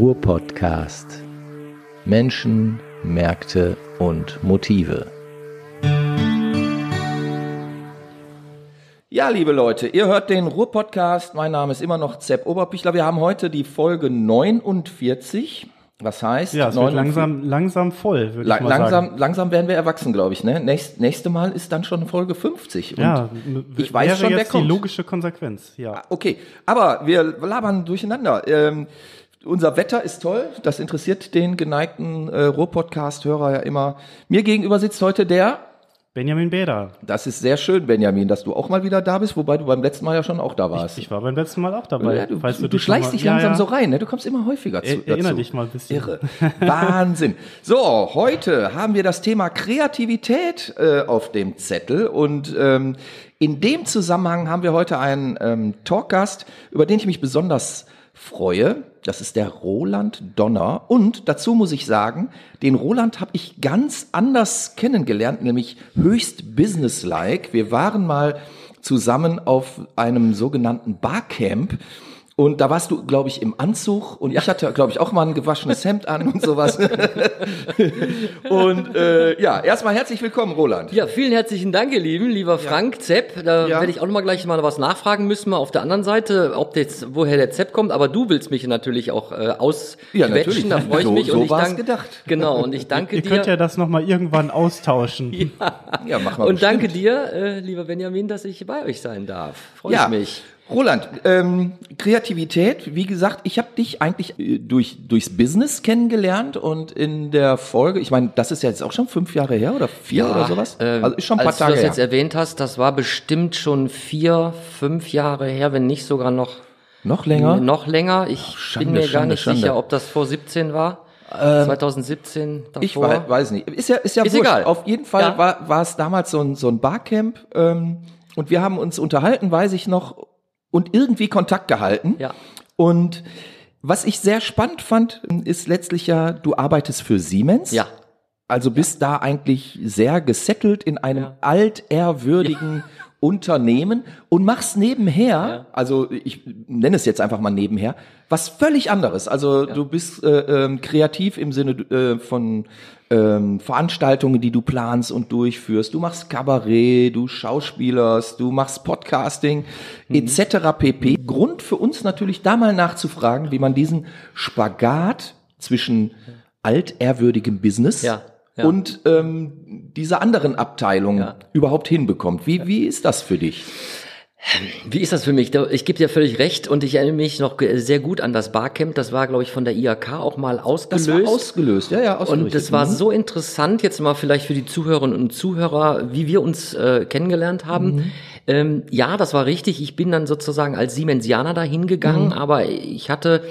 Ruhr-Podcast. Menschen, Märkte und Motive. Ja, liebe Leute, ihr hört den Ruhr-Podcast. Mein Name ist immer noch Zepp Oberpichler. Wir haben heute die Folge 49. Was heißt? Ja, es wird 49 langsam, langsam voll, würde La ich mal langsam, sagen. langsam werden wir erwachsen, glaube ich. Ne? Nächst, nächste Mal ist dann schon Folge 50. Und Ja, ich weiß wäre schon, wer jetzt kommt. die logische Konsequenz. Ja. Okay, aber wir labern durcheinander. Ähm, unser Wetter ist toll. Das interessiert den geneigten äh, Ruhr-Podcast-Hörer ja immer. Mir gegenüber sitzt heute der Benjamin Bäder. Das ist sehr schön, Benjamin, dass du auch mal wieder da bist, wobei du beim letzten Mal ja schon auch da warst. Ich war beim letzten Mal auch dabei. ja, du, falls du, dich schleichst dich Ja, langsam ja. so rein, ne? Du kommst immer häufiger zu, Er, erinnere dazu. dich mal ein bisschen. Irre. Wahnsinn. So, heute haben wir das Thema Kreativität äh, auf dem Zettel und ähm, in dem Zusammenhang haben wir heute einen ähm, Talkgast, über den ich mich besonders freue. Das ist der Roland Donner. Und dazu muss ich sagen, den Roland habe ich ganz anders kennengelernt, nämlich höchst businesslike. Wir waren mal zusammen auf einem sogenannten Barcamp. Und da warst du, glaube ich, im Anzug und ich hatte, glaube ich, auch mal ein gewaschenes Hemd an und sowas. und äh, ja, erstmal herzlich willkommen, Roland. Ja, vielen herzlichen Dank, ihr Lieben, lieber Frank Zepp. Da Ja. werde ich auch noch mal gleich mal was nachfragen müssen, mal auf der anderen Seite, ob jetzt, woher der Zepp kommt. Aber du willst mich natürlich auch äh, Ja, ausquetschen, natürlich. da freue ich So- mich. so und ich gedacht. Genau, und ich danke Ihr dir. könnt ja das nochmal irgendwann austauschen. Ja, mach mal. und danke bestimmt. dir, äh, lieber Benjamin, dass ich bei euch sein darf. Freue Ja, ich mich. Roland, ähm, Kreativität, wie gesagt, ich habe dich eigentlich äh, durch durchs Business kennengelernt und in der Folge, ich meine, das ist ja jetzt auch schon fünf Jahre her oder vier oder sowas. ähm, also ist schon ein paar als Tage du das jetzt her. erwähnt hast, das war bestimmt schon vier, fünf Jahre her, wenn nicht sogar noch Noch länger? Noch länger. Ich Schande, bin mir gar Schande, nicht Schande. Ähm, sicher, ob das vor 17 war. 2017 davor. Ich weiß, weiß nicht. Ist ja, ist ja Ist wurscht. egal. Auf jeden Fall Ja. war, war es damals so ein, so ein Barcamp ähm, und wir haben uns unterhalten, weiß ich noch, und irgendwie Kontakt gehalten. Ja. Und was ich sehr spannend fand, ist letztlich ja, du arbeitest für Siemens. Ja. Also bist da eigentlich sehr gesettelt in einem Ja. altehrwürdigen Unternehmen und machst nebenher, Ja. also ich nenne es jetzt einfach mal nebenher, was völlig anderes. Also du bist äh, ähm, kreativ im Sinne äh, von ähm, Veranstaltungen, die du planst und durchführst. Du machst Kabarett, du schauspielerst, du machst Podcasting etc. pp. Grund für uns natürlich da mal nachzufragen, wie man diesen Spagat zwischen altehrwürdigem Business Ja, ja. und ähm, diese anderen Abteilungen Ja. überhaupt hinbekommt. Wie, wie ist das für dich? Wie ist das für mich? Ich gebe dir völlig recht und ich erinnere mich noch sehr gut an das Barcamp. Das war, glaube ich, von der IAK auch mal Das ausgelöst. war ausgelöst, ja, ja, und ausgelöst. das war Mhm. so interessant, jetzt mal vielleicht für die Zuhörerinnen und Zuhörer, wie wir uns äh, kennengelernt haben. Mhm. Ähm, ja, das war richtig. Ich bin dann sozusagen als Siemensianer dahin gegangen, Mhm. aber ich hatte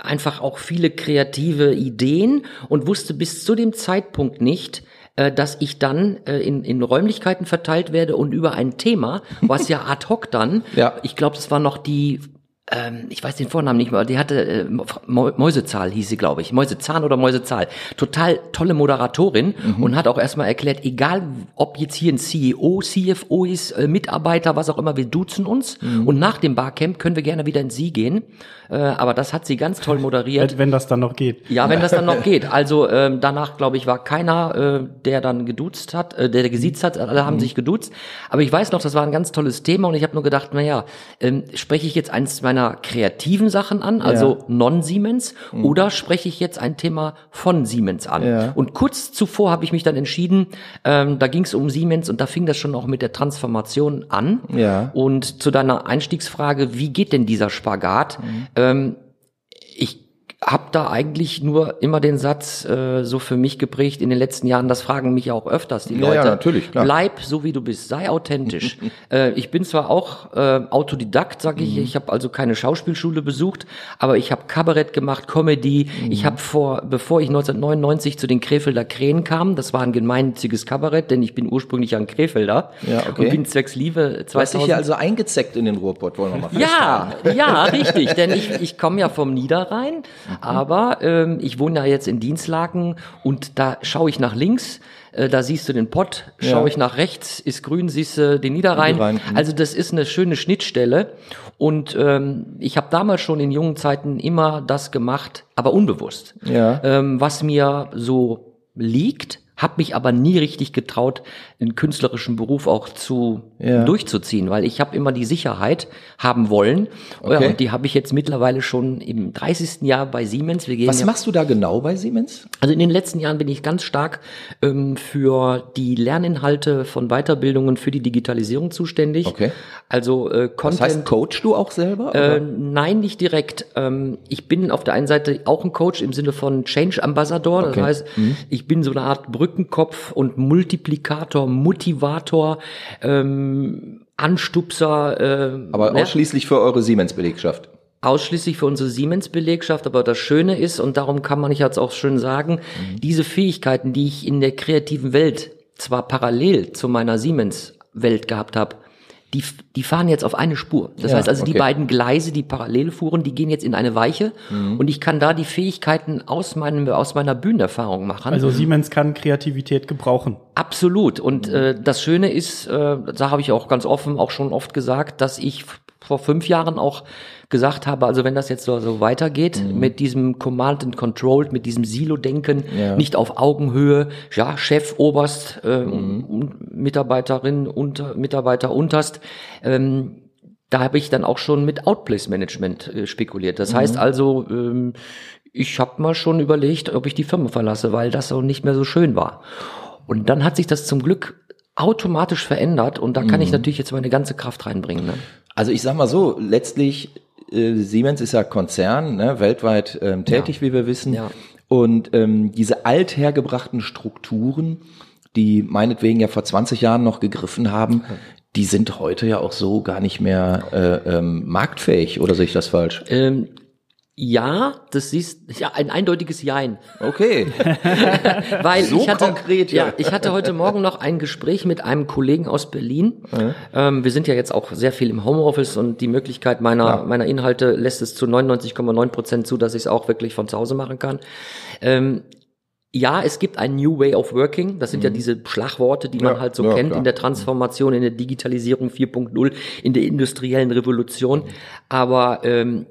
einfach auch viele kreative Ideen und wusste bis zu dem Zeitpunkt nicht, äh, dass ich dann äh, in, in Räumlichkeiten verteilt werde und über ein Thema, was ja ad hoc dann, Ja. ich glaube, das war noch die ähm, ich weiß den Vornamen nicht mehr, die hatte äh, Mäusezahl hieß sie, glaube ich. Mäusezahn oder Mäusezahl. Total tolle Moderatorin Mhm. und hat auch erstmal erklärt, egal ob jetzt hier ein CEO, CFO ist, äh, Mitarbeiter, was auch immer, wir duzen uns Mhm. und nach dem Barcamp können wir gerne wieder in Sie gehen. Äh, aber das hat sie ganz toll moderiert. Wenn, wenn das dann noch geht. Ja, wenn das dann noch geht. Also ähm, danach, glaube ich, war keiner, äh, der dann geduzt hat, äh, der gesiezt hat, alle haben sich geduzt. Aber ich weiß noch, das war ein ganz tolles Thema und ich habe nur gedacht, naja, ähm, spreche ich jetzt eins meiner kreativen Sachen an, also non-Siemens, oder spreche ich jetzt ein Thema von Siemens an? Ja. Und kurz zuvor habe ich mich dann entschieden, ähm, da ging es um Siemens und da fing das schon auch mit der Transformation an. Ja. Und zu deiner Einstiegsfrage, wie geht denn dieser Spagat? Ähm, ich habe da eigentlich nur immer den Satz äh, so für mich geprägt in den letzten Jahren, das fragen mich auch öfters die Leute. ja, natürlich, klar. Bleib so wie du bist, sei authentisch. äh, ich bin zwar auch äh, Autodidakt, sag Mhm. ich, ich habe also keine Schauspielschule besucht, aber ich habe Kabarett gemacht, Comedy. Mhm. Ich habe vor, bevor ich 1999 zu den Krefelder Krähen kam, das war ein gemeinnütziges Kabarett, denn ich bin ursprünglich ein Krefelder Ja, okay. und bin zwecks Liebe Du hast dich 2000 hier also eingezeckt in den Ruhrpott, wollen wir mal ja, ja, richtig, denn ich, ich komme ja vom Niederrhein Aber ähm, ich wohne ja jetzt in Dienstlaken und da schaue ich nach links, äh, da siehst du den Pott, schaue Ja. ich nach rechts, ist grün, siehst du den Niederrhein. Niederrhein, mhm. Also das ist eine schöne Schnittstelle. Und ähm, ich habe damals schon in jungen Zeiten immer das gemacht, aber unbewusst. Ja. Ähm, was mir so liegt, habe mich aber nie richtig getraut, einen künstlerischen Beruf auch zu Ja. durchzuziehen, weil ich habe immer die Sicherheit haben wollen. Ja, Okay. und die habe ich jetzt mittlerweile schon im 30. Jahr bei Siemens. Wir gehen Was ja, machst du da genau bei Siemens? also in den letzten Jahren bin ich ganz stark ähm, für die Lerninhalte von Weiterbildungen für die Digitalisierung zuständig. Okay. Also äh, Das Content. heißt, coach du auch selber? Äh, nein, nicht direkt. Ähm, ich bin auf der einen Seite auch ein Coach im Sinne von Change Ambassador. Das Okay. Mhm. heißt, ich bin so eine Art Brückenkopf und Multiplikator, Motivator, ähm, Anstupser. Äh, Aber ne? ausschließlich für eure Siemens-Belegschaft. ausschließlich für unsere Siemens-Belegschaft, aber das Schöne ist, und darum kann man jetzt auch schön sagen, diese Fähigkeiten, die ich in der kreativen Welt zwar parallel zu meiner Siemens-Welt gehabt habe, die, die fahren jetzt auf eine Spur. Das Ja, heißt also, die okay. beiden Gleise, die parallel fuhren, die gehen jetzt in eine Weiche und ich kann da die Fähigkeiten aus, meinem, aus meiner Bühnenerfahrung machen. Also Siemens kann Kreativität gebrauchen. Absolut. Und äh, das Schöne ist, äh, da habe ich auch ganz offen auch schon oft gesagt, dass ich vor fünf Jahren auch gesagt habe, also wenn das jetzt so, so weitergeht mit diesem Command and Control, mit diesem Silo-Denken, Ja. nicht auf Augenhöhe, ja, Chef, Oberst, äh, und Mitarbeiterin, unter, Mitarbeiter unterst, ähm, da habe ich dann auch schon mit Outplace-Management äh, spekuliert. Das heißt also, ähm, ich habe mal schon überlegt, ob ich die Firma verlasse, weil das so nicht mehr so schön war. Und dann hat sich das zum Glück automatisch verändert und da kann ich natürlich jetzt meine ganze Kraft reinbringen. Ne? Also ich sag mal so, letztlich äh, Siemens ist ja Konzern, ne, weltweit ähm, tätig, wie wir wissen. Ja. Und ähm, diese althergebrachten Strukturen, die meinetwegen ja vor 20 Jahren noch gegriffen haben, die sind heute ja auch so gar nicht mehr äh, ähm, marktfähig, oder sehe ich das falsch? Ähm, ja, das siehst ja ein eindeutiges Jein. Okay. Weil So ich hatte, konkret, ja. ja. ich hatte heute Morgen noch ein Gespräch mit einem Kollegen aus Berlin. Ähm, wir sind ja jetzt auch sehr viel im Homeoffice und die Möglichkeit meiner, Klar. meiner Inhalte lässt es zu 99,9 Prozent zu, dass ich es auch wirklich von zu Hause machen kann. Ähm, ja, es gibt ein New Way of Working. Das sind ja diese Schlagworte, die man Mhm. Ja, halt so ja, kennt klar. in der Transformation, in der Digitalisierung 4.0, in der industriellen Revolution. Aber ähm,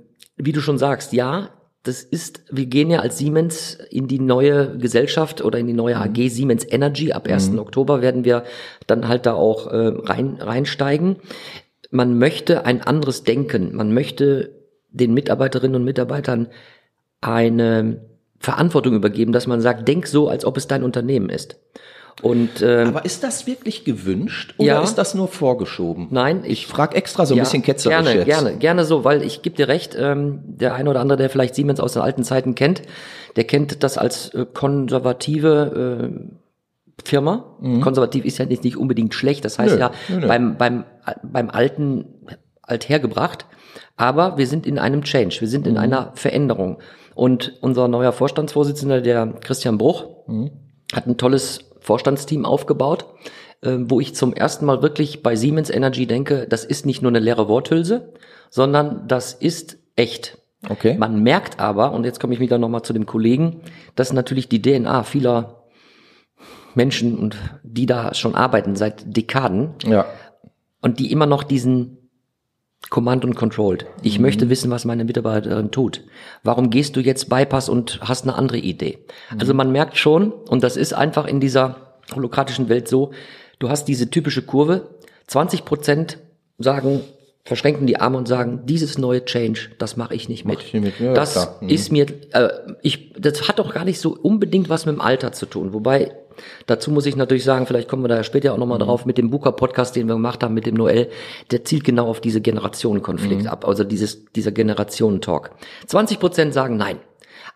wie du schon sagst, ja, das ist, wir gehen ja als Siemens in die neue Gesellschaft oder in die neue AG Siemens Energy. Ab 1. Oktober werden wir dann halt da auch äh, rein, reinsteigen. Man möchte ein anderes Denken. Man möchte den Mitarbeiterinnen und Mitarbeitern eine Verantwortung übergeben, dass man sagt, denk so, als ob es dein Unternehmen ist. Und ähm, Aber ist das wirklich gewünscht oder Ja. ist das nur vorgeschoben? nein, Ich frage extra so ein Ja, bisschen ketzerisch Gerne, jetzt. gerne, gerne so, weil ich gebe dir recht, ähm, der eine oder andere, der vielleicht Siemens aus den alten Zeiten kennt, der kennt das als äh, konservative äh, Firma. Konservativ ist ja nicht, nicht unbedingt schlecht, das heißt Mhm. Nö, ja nö, nö. beim beim beim alten althergebracht, aber wir sind in einem Change, wir Mhm. sind in einer Veränderung und unser neuer Vorstandsvorsitzender, der Christian Bruch, Mhm. hat ein tolles Vorstandsteam aufgebaut, äh, wo ich zum ersten Mal wirklich bei Siemens Energy denke, das ist nicht nur eine leere Worthülse, sondern das ist echt. Okay. Man merkt aber, und jetzt komme ich wieder nochmal zu dem Kollegen, dass natürlich die DNA vieler Menschen und die da schon arbeiten seit Dekaden Ja. und die immer noch diesen Command und Controlled. Ich Mhm. möchte wissen, was meine Mitarbeiterin tut. Warum gehst du jetzt Bypass und hast eine andere Idee? Mhm. Also man merkt schon, und das ist einfach in dieser holokratischen Welt so, du hast diese typische Kurve, 20 Prozent sagen, verschränken die Arme und sagen, dieses neue Change, das mache ich nicht mit. Mach ich mit, ja, das. Mhm. ist mir, äh, ich, das hat doch gar nicht so unbedingt was mit dem Alter zu tun. Wobei, dazu muss ich natürlich sagen, vielleicht kommen wir da ja später auch nochmal Mhm. drauf, mit dem Buka-Podcast, den wir gemacht haben, mit dem Noel, der zielt genau auf diese Generationenkonflikt Mhm. ab, also dieses, dieser Generationentalk. 20 Prozent sagen nein.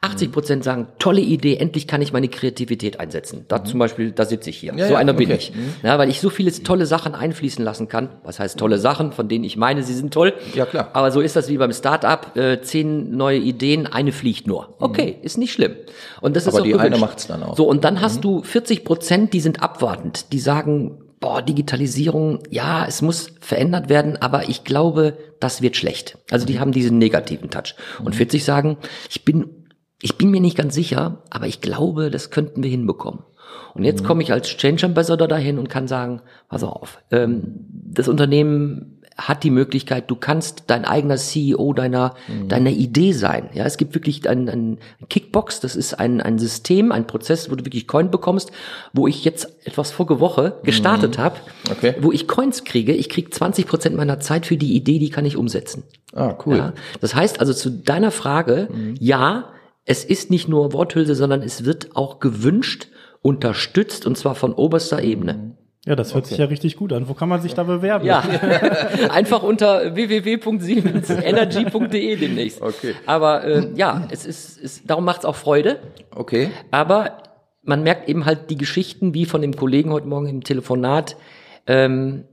80 Prozent sagen, tolle Idee, endlich kann ich meine Kreativität einsetzen. Da zum Beispiel, da sitze ich hier. Mhm. Ja, so ja, einer bin okay. ich. Ja, weil ich so viele tolle Sachen einfließen lassen kann. Was heißt tolle Sachen, von denen ich meine, sie sind toll. Ja, klar. Aber so ist das wie beim Start-up. Äh, zehn neue Ideen, eine fliegt nur. Okay, ist nicht schlimm. Und das ist Mhm. Aber auch die gewünscht. eine macht's dann auch. Mhm. So, und dann hast du 40 Prozent, die sind abwartend. Die sagen, boah, Digitalisierung, ja, es muss verändert werden, aber ich glaube, das wird schlecht. Also Mhm. die haben diesen negativen Touch. Und 40 sagen, ich bin ich bin mir nicht ganz sicher, aber ich glaube, das könnten wir hinbekommen. Und jetzt Mhm. komme ich als Change Ambassador dahin und kann sagen, pass auf, ähm, das Unternehmen hat die Möglichkeit, du kannst dein eigener CEO deiner, Mhm. deiner Idee sein. Ja, es gibt wirklich ein, ein Kickbox, das ist ein, ein System, ein Prozess, wo du wirklich Coin bekommst, wo ich jetzt etwas vorige Woche gestartet habe, Mhm. Okay. wo ich Coins kriege. Ich kriege 20 Prozent meiner Zeit für die Idee, die kann ich umsetzen. Ah, cool. Ja, das heißt also zu deiner Frage, ja, es ist nicht nur Worthülse, sondern es wird auch gewünscht, unterstützt und zwar von oberster Ebene. Ja, das hört sich ja richtig gut an. Wo kann man sich da bewerben? Ja, einfach unter www.siemensenergy.de demnächst. Okay. Aber äh, ja, es ist, es, darum macht es auch Freude. Okay. Aber man merkt eben halt die Geschichten, wie von dem Kollegen heute Morgen im Telefonat. Ähm,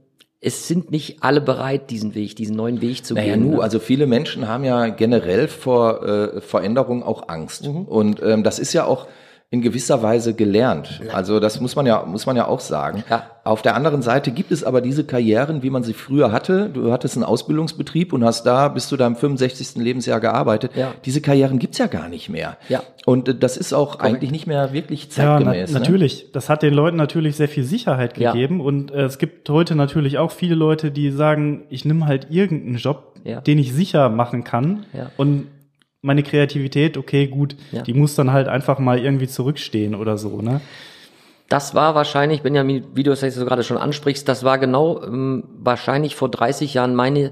es sind nicht alle bereit, diesen Weg, diesen neuen Weg zu Naja, gehen. nu, ne? also viele Menschen haben ja generell vor äh, Veränderungen auch Angst. Mhm. Und ähm, das ist ja auch in gewisser Weise gelernt. Also das muss man ja, muss man ja auch sagen. Ja. Auf der anderen Seite gibt es aber diese Karrieren, wie man sie früher hatte. Du hattest einen Ausbildungsbetrieb und hast da bis zu deinem 65. Lebensjahr gearbeitet. Ja. Diese Karrieren gibt's ja gar nicht mehr. Ja. Und äh, das ist auch eigentlich nicht mehr wirklich Ja, na, zeitgemäß. ne? natürlich. Das hat den Leuten natürlich sehr viel Sicherheit gegeben. Und äh, es gibt heute natürlich auch viele Leute, die sagen, ich nehme halt irgendeinen Job, den ich sicher machen kann. Ja. Und meine Kreativität, okay, gut, Ja. die muss dann halt einfach mal irgendwie zurückstehen oder so, ne? Das war wahrscheinlich, Benjamin, wie du es jetzt so gerade schon ansprichst, das war genau ähm, wahrscheinlich vor 30 Jahren meine,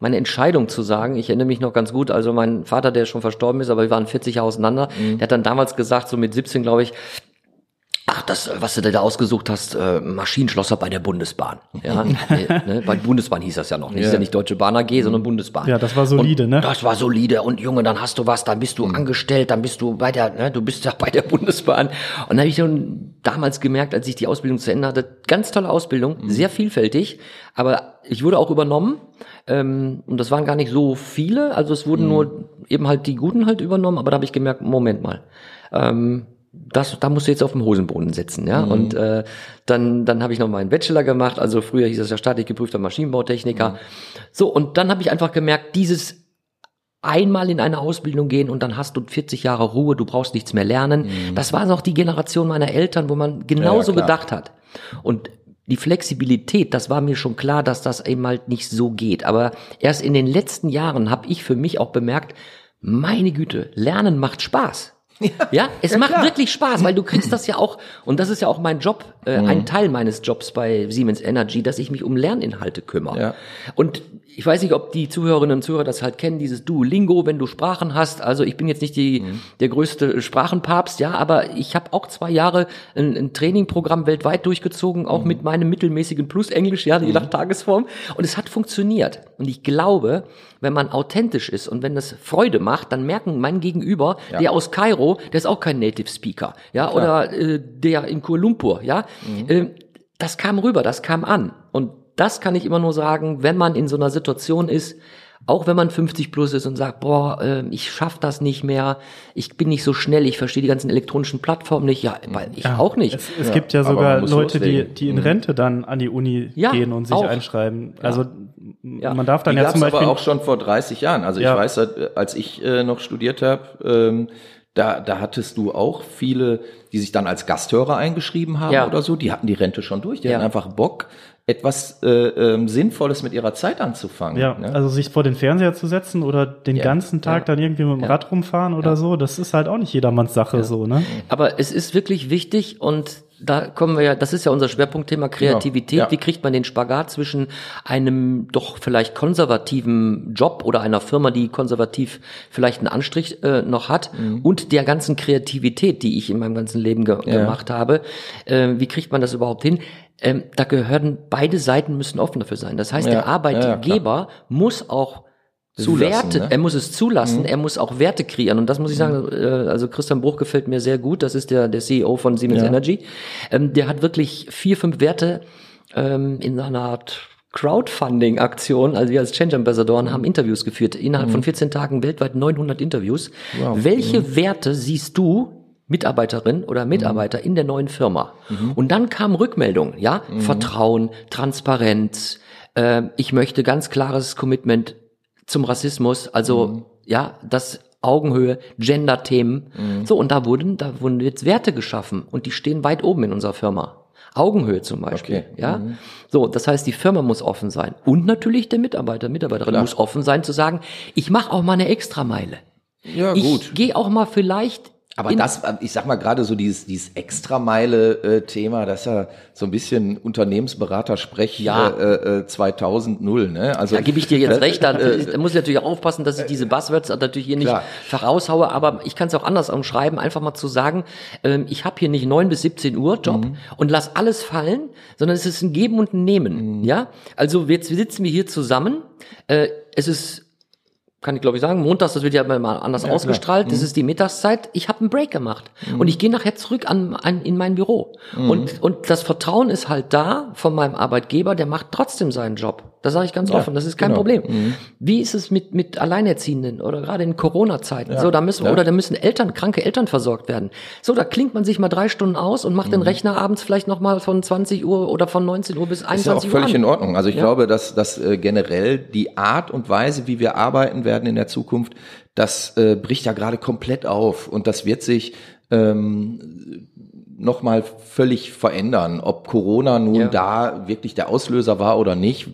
meine Entscheidung zu sagen. Ich erinnere mich noch ganz gut, also mein Vater, der schon verstorben ist, aber wir waren 40 Jahre auseinander, der hat dann damals gesagt, so mit 17, glaube ich, Ach, das, was du da ausgesucht hast, äh, Maschinenschlosser bei der Bundesbahn. Ja, äh, ne, bei Bundesbahn hieß das ja noch. nicht. Ist ja nicht Deutsche Bahn AG, sondern Bundesbahn. Ja, das war solide, und ne? Das war solide. Und Junge, dann hast du was, dann bist du angestellt, dann bist du bei der, ne, du bist ja bei der Bundesbahn. Und dann habe ich schon damals gemerkt, als ich die Ausbildung zu Ende hatte, ganz tolle Ausbildung, sehr vielfältig, aber ich wurde auch übernommen. Ähm, und das waren gar nicht so viele, also es wurden nur eben halt die Guten halt übernommen, aber da habe ich gemerkt, Moment mal. Ähm, das, da musst du jetzt auf dem Hosenboden sitzen, ja. Und äh, dann, dann habe ich noch meinen Bachelor gemacht. Also früher hieß das ja staatlich geprüfter Maschinenbautechniker. So und dann habe ich einfach gemerkt, dieses einmal in eine Ausbildung gehen und dann hast du 40 Jahre Ruhe, du brauchst nichts mehr lernen. Das war noch die Generation meiner Eltern, wo man genauso klar. gedacht hat. Und die Flexibilität, das war mir schon klar, dass das eben halt nicht so geht. Aber erst in den letzten Jahren habe ich für mich auch bemerkt, meine Güte, Lernen macht Spaß. Ja, es macht wirklich Spaß, weil du kriegst das ja auch, und das ist ja auch mein Job, äh, Mhm. ein Teil meines Jobs bei Siemens Energy, dass ich mich um Lerninhalte kümmere. Ja. Und ich weiß nicht, ob die Zuhörerinnen und Zuhörer das halt kennen, dieses Duolingo, wenn du Sprachen hast. Also ich bin jetzt nicht die, Mhm. der größte Sprachenpapst, ja, aber ich habe auch zwei Jahre ein, ein Trainingprogramm weltweit durchgezogen, Mhm. auch mit meinem mittelmäßigen Plus Englisch, ja, je nach Tagesform. Und es hat funktioniert. Und ich glaube, wenn man authentisch ist und wenn das Freude macht, dann merken mein Gegenüber, Ja. der aus Kairo, der ist auch kein Native Speaker, ja, oder äh, der in Kuala Lumpur, ja, Mhm. äh, das kam rüber, das kam an. Und das kann ich immer nur sagen, wenn man in so einer Situation ist, auch wenn man 50 plus ist und sagt, boah, äh, ich schaff das nicht mehr, ich bin nicht so schnell, ich verstehe die ganzen elektronischen Plattformen nicht, ja, weil ich auch nicht. Es, es gibt ja aber man sogar Leute, die, loslegen. die in Rente dann an die Uni Ja, gehen und sich auch. einschreiben. Also Ja. man darf dann Die ja zum Beispiel aber auch schon vor 30 Jahren. Also Ja. ich weiß, als ich äh, noch studiert habe, ähm, da, da hattest du auch viele, die sich dann als Gasthörer eingeschrieben haben Ja. oder so, die hatten die Rente schon durch. Die Ja. hatten einfach Bock, etwas äh, ähm, Sinnvolles mit ihrer Zeit anzufangen. Ja, ne? also sich vor den Fernseher zu setzen oder den Ja, ganzen Tag dann irgendwie mit dem Rad rumfahren oder so, das ist halt auch nicht jedermanns Sache so, ne? Aber es ist wirklich wichtig und da kommen wir ja, das ist ja unser Schwerpunktthema Kreativität. Ja. Wie kriegt man den Spagat zwischen einem doch vielleicht konservativen Job oder einer Firma, die konservativ vielleicht einen Anstrich äh, noch hat und der ganzen Kreativität, die ich in meinem ganzen Leben ge Ja. gemacht habe? Äh, wie kriegt man das überhaupt hin? Ähm, da gehören beide Seiten müssen offen dafür sein. Das heißt, Ja, der ja, ja, Arbeitgeber muss auch Zulassen, Werte, ne? er muss es zulassen, er muss auch Werte kreieren. Und das muss ich sagen, äh, also Christian Bruch gefällt mir sehr gut, das ist der, der CEO von Siemens Ja. Energy. Ähm, der hat wirklich vier, fünf Werte ähm, in einer Art Crowdfunding-Aktion, also wir als Change Ambassadoren haben Interviews geführt, innerhalb von 14 Tagen weltweit 900 Interviews. Wow. Welche Werte siehst du Mitarbeiterin oder Mitarbeiter in der neuen Firma. Und dann kam Rückmeldung, ja, Vertrauen, Transparenz, äh, ich möchte ganz klares Commitment zum Rassismus, also ja, dass Augenhöhe, Gender-Themen. Mhm. So, und da wurden, da wurden jetzt Werte geschaffen und die stehen weit oben in unserer Firma. Augenhöhe zum Beispiel, Okay. Mhm. ja. So, das heißt, die Firma muss offen sein und natürlich der Mitarbeiter, Mitarbeiterin Klar. muss offen sein zu sagen, ich mache auch mal eine Extrameile. Ja, Ich gehe auch mal vielleicht Aber das, ich sag mal gerade so dieses, dieses Extrameile-Thema, das ist ja so ein bisschen Unternehmensberater-Sprech Ja. äh, äh, 2000 ne? Also Da gebe ich dir jetzt recht, da, äh, da muss ich natürlich auch aufpassen, dass ich diese Buzzwords natürlich hier nicht voraushaue, aber ich kann es auch anders umschreiben, einfach mal zu sagen, ähm, ich habe hier nicht 9 bis 17 Uhr Job Mhm. und lass alles fallen, sondern es ist ein Geben und ein Nehmen. Mhm. Ja, also jetzt sitzen wir hier zusammen, äh, es ist kann ich glaube ich sagen, montags, das wird ja mal anders ausgestrahlt, Mhm. das ist die Mittagszeit, ich habe einen Break gemacht und ich gehe nachher zurück an, an in mein Büro. Mhm. Und, und das Vertrauen ist halt da von meinem Arbeitgeber, der macht trotzdem seinen Job. Das sage ich ganz offen, das ist kein genau. Problem. Wie ist es mit, mit Alleinerziehenden oder gerade in Corona-Zeiten? So, da müssen Ja. oder da müssen Eltern, kranke Eltern versorgt werden. So, da klingt man sich mal drei Stunden aus und macht Mhm. den Rechner abends vielleicht nochmal von 20 Uhr oder von 19 Uhr bis ist ja auch 21 Uhr völlig an. in Ordnung. Also ich Ja. glaube, dass, dass äh, generell die Art und Weise, wie wir arbeiten werden in der Zukunft, das äh, bricht ja gerade komplett auf und das wird sich ähm, nochmal völlig verändern. Ob Corona nun Ja. da wirklich der Auslöser war oder nicht,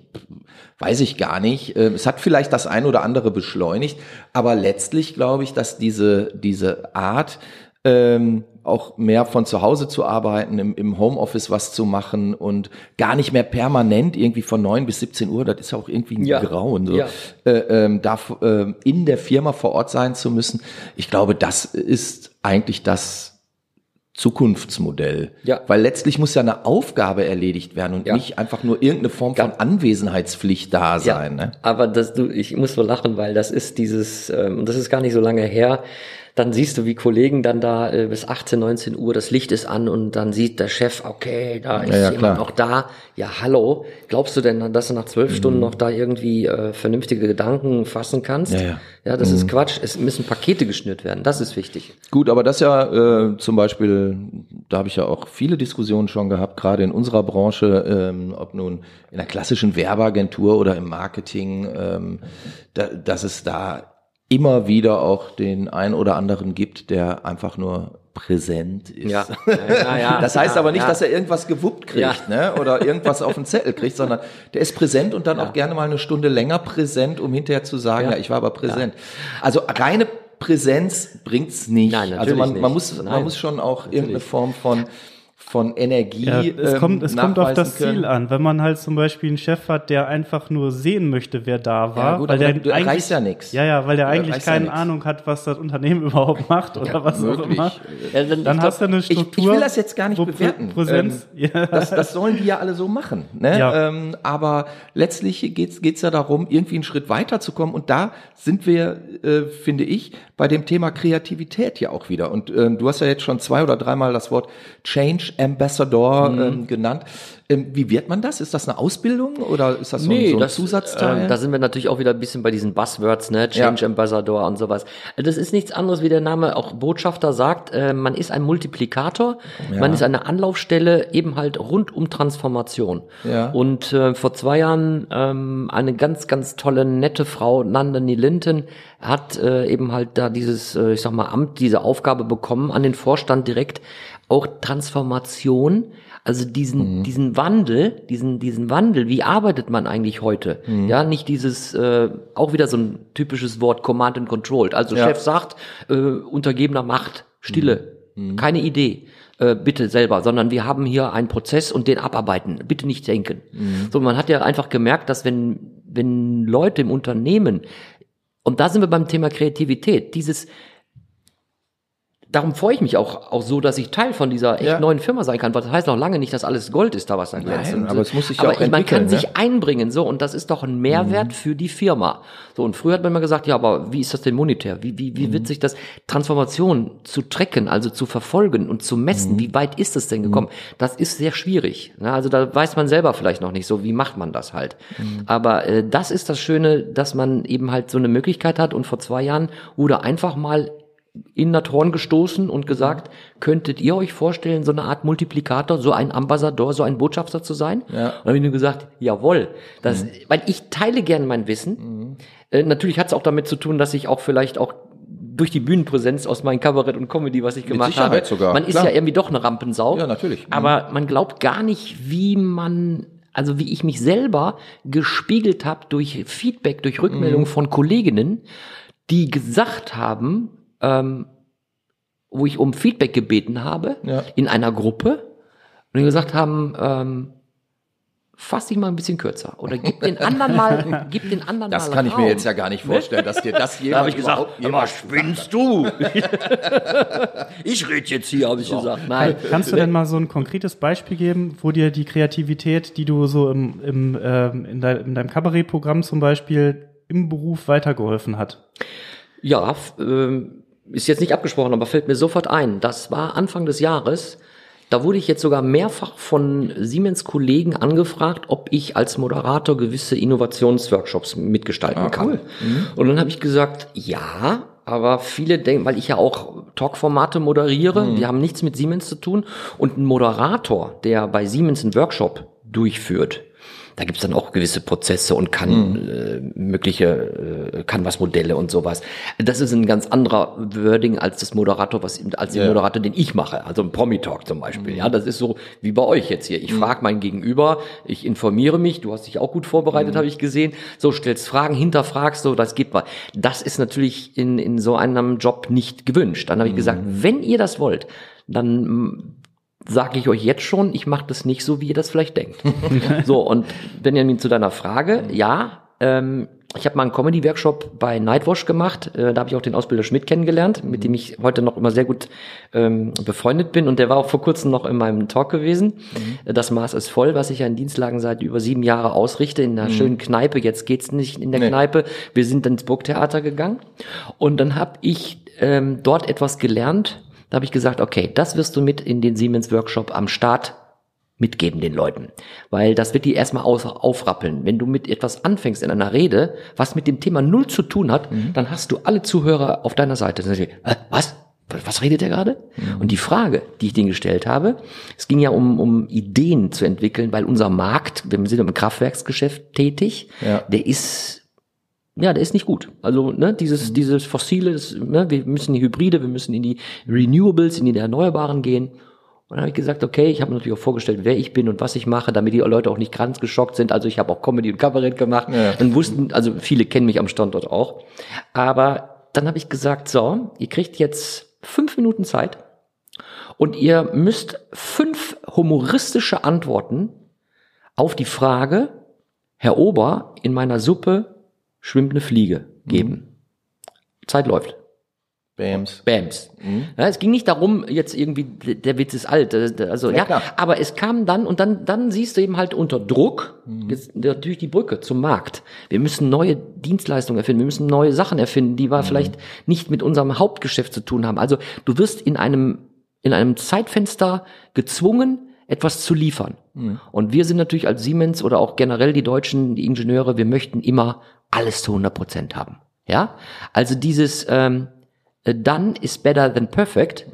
weiß ich gar nicht. Ähm, Es hat vielleicht das ein oder andere beschleunigt, aber letztlich glaube ich, dass diese, diese Art, ähm, auch mehr von zu Hause zu arbeiten, im, im Homeoffice was zu machen und gar nicht mehr permanent irgendwie von 9 bis 17 Uhr, das ist ja auch irgendwie ein Ja. Grauen, so, Ja. äh, ähm, da äh, in der Firma vor Ort sein zu müssen. Ich glaube, das ist eigentlich das Zukunftsmodell. Ja. Weil letztlich muss ja eine Aufgabe erledigt werden und Ja. nicht einfach nur irgendeine Form von Anwesenheitspflicht da sein. Ne? Aber das, du, ich muss so lachen, weil das ist dieses, ähm, und das ist gar nicht so lange her, dann siehst du, wie Kollegen dann da äh, bis 18, 19 Uhr, das Licht ist an und dann sieht der Chef, okay, da ist Ja, ja, jemand noch da. Ja, hallo. Glaubst du denn, dass du nach zwölf Mhm. Stunden noch da irgendwie äh, vernünftige Gedanken fassen kannst? Ja, ja. Ja, das ist Quatsch. Es müssen Pakete geschnürt werden. Das ist wichtig. Gut, aber das ja äh, zum Beispiel, da habe ich ja auch viele Diskussionen schon gehabt, gerade in unserer Branche, ähm, ob nun in der klassischen Werbeagentur oder im Marketing, ähm, da, dass es da immer wieder auch den ein oder anderen gibt, der einfach nur präsent ist. Ja. Ja, ja, das heißt aber nicht, dass er irgendwas gewuppt kriegt, ne? Oder irgendwas auf den Zettel kriegt, sondern der ist präsent und dann auch gerne mal eine Stunde länger präsent, um hinterher zu sagen, ja, ich war aber präsent. Also reine Präsenz bringt's nicht. Nein, also man, natürlich man muss, man Nein. muss schon auch irgendeine Form von von Energie. Ja, es ähm, kommt, es kommt auf das können. Ziel an. Wenn man halt zum Beispiel einen Chef hat, der einfach nur sehen möchte, wer da war, Ja, gut, weil aber der du- eigentlich, erreichst ja nix. Ja, ja, weil der Du eigentlich ja keine nix. Ahnung hat, was das Unternehmen überhaupt macht oder was auch möglich. immer. Ja, dann- Dann ich hast du eine Ich, Struktur. ich will das jetzt gar nicht bewerten. Präsenz, Ähm, ja. das, das sollen die ja alle so machen. Ne? Ja. Ähm, aber letztlich geht's geht's ja darum, irgendwie einen Schritt weiterzukommen. Und da sind wir, äh, finde ich, bei dem Thema Kreativität ja auch wieder. Und ähm, du hast ja jetzt schon zwei oder dreimal das Wort Change Ambassador Mhm. ähm, genannt. Ähm, wie wird man das? Ist das eine Ausbildung oder ist das so, ein- so ein Zusatzteil? ähm, da sind wir natürlich auch wieder ein bisschen bei diesen Buzzwords, ne? Change Ja. Ambassador und sowas. Das ist nichts anderes, wie der Name auch Botschafter sagt. Äh, man ist ein Multiplikator, man ist eine Anlaufstelle eben halt rund um Transformation. Ja. Und äh, vor zwei Jahren ähm, eine ganz, ganz tolle, nette Frau, Nandini Linton, hat äh, eben halt da dieses, äh, ich sag mal, Amt, diese Aufgabe bekommen an den Vorstand direkt, auch Transformation, also diesen, diesen Wandel, diesen, diesen Wandel, wie arbeitet man eigentlich heute? Ja, nicht dieses, äh, auch wieder so ein typisches Wort Command and Control. Also Ja. Chef sagt, äh, untergebener Macht, Stille, keine Idee. Äh, bitte selber, sondern wir haben hier einen Prozess und den abarbeiten. Bitte nicht denken. So, man hat ja einfach gemerkt, dass wenn, wenn Leute im Unternehmen, und da sind wir beim Thema Kreativität, dieses, darum freue ich mich auch, auch so, dass ich Teil von dieser echt Ja. neuen Firma sein kann, weil das heißt noch lange nicht, dass alles Gold ist da, was da glänzt. Nein, aber es muss sich ja aber auch man kann ne? Mhm. sich einbringen, so, und das ist doch ein Mehrwert für die Firma. So, und früher hat man immer gesagt, ja, aber wie ist das denn monetär? Wie, wie, wie Mhm. wird sich das Transformation zu tracken, also zu verfolgen und zu messen? Mhm. Wie weit ist es denn gekommen? Das ist sehr schwierig. Ne? Also da weiß man selber vielleicht noch nicht so, wie macht man das halt. Mhm. Aber äh, das ist das Schöne, dass man eben halt so eine Möglichkeit hat und vor zwei Jahren wurde einfach mal in das Horn gestoßen und gesagt, könntet ihr euch vorstellen, so eine Art Multiplikator, so ein Ambassador, so ein Botschafter zu sein? Ja. Und dann habe ich nur gesagt, jawohl, das, weil ich teile gern mein Wissen. Äh, natürlich hat es auch damit zu tun, dass ich auch vielleicht auch durch die Bühnenpräsenz aus meinem Kabarett und Comedy, was ich gemacht habe. sogar, Man ist klar. ja irgendwie doch eine Rampensau. Ja, natürlich. Mhm. Aber man glaubt gar nicht, wie man, also wie ich mich selber gespiegelt habe durch Feedback, durch Mhm. Rückmeldungen von Kolleginnen, die gesagt haben, ähm, wo ich um Feedback gebeten habe, Ja. in einer Gruppe, und die gesagt haben, ähm, fass dich mal ein bisschen kürzer oder gib den anderen mal, gib den anderen Das mal kann ich mir Raum. jetzt ja gar nicht vorstellen, dass dir das Da jemand habe ich gesagt, aber jemals spinnst du? ich rede jetzt hier, habe ich gesagt. Nein. Kannst du denn mal so ein konkretes Beispiel geben, wo dir die Kreativität, die du so im, im, ähm, in, dein, in deinem Kabarettprogramm zum Beispiel im Beruf weitergeholfen hat? Ja, ähm, ist jetzt nicht abgesprochen, aber fällt mir sofort ein. Das war Anfang des Jahres. Da wurde ich jetzt sogar mehrfach von Siemens Kollegen angefragt, ob ich als Moderator gewisse Innovationsworkshops mitgestalten kann. Und dann habe ich gesagt, ja, aber viele denken, weil ich ja auch Talkformate moderiere, die haben nichts mit Siemens zu tun. Und ein Moderator, der bei Siemens einen Workshop durchführt, da gibt's dann auch gewisse Prozesse und kann äh, mögliche äh, Canvas-Modelle und sowas. Das ist ein ganz anderer Wording als das Moderator, was als den Ja. Moderator, den ich mache, also ein Promi-Talk zum Beispiel. Ja, das ist so wie bei euch jetzt hier. Ich frage mein Gegenüber, ich informiere mich, du hast dich auch gut vorbereitet, habe ich gesehen. So stellst Fragen, hinterfragst so, das geht mal. Das ist natürlich in, in so einem Job nicht gewünscht. Dann habe ich gesagt, wenn ihr das wollt, dann sage ich euch jetzt schon, ich mache das nicht so, wie ihr das vielleicht denkt. so, und Benjamin, zu deiner Frage, ja, ähm, ich habe mal einen Comedy-Workshop bei Nightwash gemacht. Äh, da habe ich auch den Ausbilder Schmidt kennengelernt, mit dem ich heute noch immer sehr gut ähm, befreundet bin. Und der war auch vor kurzem noch in meinem Talk gewesen. Äh, Das Maß ist voll, was ich ja in Dienstlagen seit über sieben Jahren ausrichte, in einer schönen Kneipe. Jetzt geht's nicht in der Nee. Kneipe. Wir sind ins Burgtheater gegangen. Und dann habe ich ähm, dort etwas gelernt. Da habe ich gesagt, okay, das wirst du mit in den Siemens Workshop am Start mitgeben den Leuten. Weil das wird die erstmal aus, aufrappeln. Wenn du mit etwas anfängst in einer Rede, was mit dem Thema null zu tun hat, dann hast du alle Zuhörer auf deiner Seite. Dann sagen die, "Hä, was? Was redet der gerade? Und die Frage, die ich denen gestellt habe, es ging ja um, um Ideen zu entwickeln, weil unser Markt, wir sind im Kraftwerksgeschäft tätig, Ja. der ist ja, der ist nicht gut. Also, ne, dieses, dieses Fossile, das, ne, wir müssen in die Hybride, wir müssen in die Renewables, in die Erneuerbaren gehen. Und dann habe ich gesagt, okay, ich habe mir natürlich auch vorgestellt, wer ich bin und was ich mache, damit die Leute auch nicht ganz geschockt sind. Also ich habe auch Comedy und Kabarett gemacht Ja. und wussten, also viele kennen mich am Standort auch. Aber dann habe ich gesagt, so, ihr kriegt jetzt fünf Minuten Zeit und ihr müsst fünf humoristische Antworten auf die Frage, Herr Ober, in meiner Suppe schwimmt eine Fliege geben. Zeit läuft. Bams. Bams. Ja, es ging nicht darum, jetzt irgendwie, der Witz ist alt, also ja, klar. aber es kam dann und dann, dann siehst du eben halt unter Druck, jetzt natürlich die Brücke zum Markt. Wir müssen neue Dienstleistungen erfinden, wir müssen neue Sachen erfinden, die wir vielleicht nicht mit unserem Hauptgeschäft zu tun haben. Also du wirst in einem, in einem Zeitfenster gezwungen, etwas zu liefern. Und wir sind natürlich als Siemens oder auch generell die Deutschen, die Ingenieure, wir möchten immer alles zu 100 Prozent haben. Ja, also dieses ähm, äh, done is better than perfect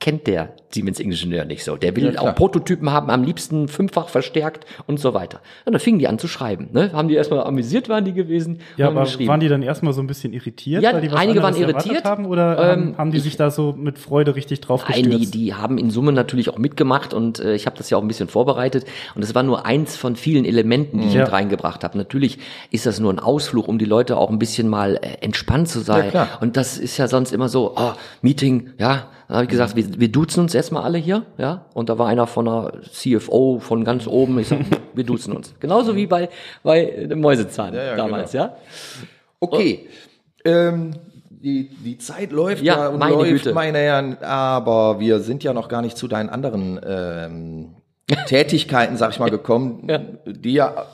kennt der Siemens-Ingenieur nicht so. Der will Ja, auch Prototypen haben, am liebsten fünffach verstärkt und so weiter. Und dann fingen die an zu schreiben. Ne? Haben die erstmal amüsiert, waren die gewesen? Ja, aber waren die dann erstmal so ein bisschen irritiert, Ja, weil die was einige waren irritiert. haben? Oder Ähm, haben, die ich- sich da so mit Freude richtig drauf Nein, die, gestürzt? die haben in Summe natürlich auch mitgemacht und äh, ich habe das ja auch ein bisschen vorbereitet und es war nur eins von vielen Elementen, die ich Ja. mit reingebracht habe. Natürlich ist das nur ein Ausflug, um die Leute auch ein bisschen mal äh, entspannt zu sein. Ja. Und das ist ja sonst immer so, oh, Meeting, ja, dann habe ich gesagt, wir, wir duzen uns erstmal alle hier, ja. Und da war einer von der CFO von ganz oben, ich sag, wir duzen uns. Genauso wie bei, bei dem Mäusezahn Ja, ja, damals, genau. ja. Okay. Ähm, die, die Zeit läuft ja, Ja, und meine läuft, Güte. meine Herren, aber wir sind ja noch gar nicht zu deinen anderen ähm, Tätigkeiten, sag ich mal, gekommen, Ja. die ja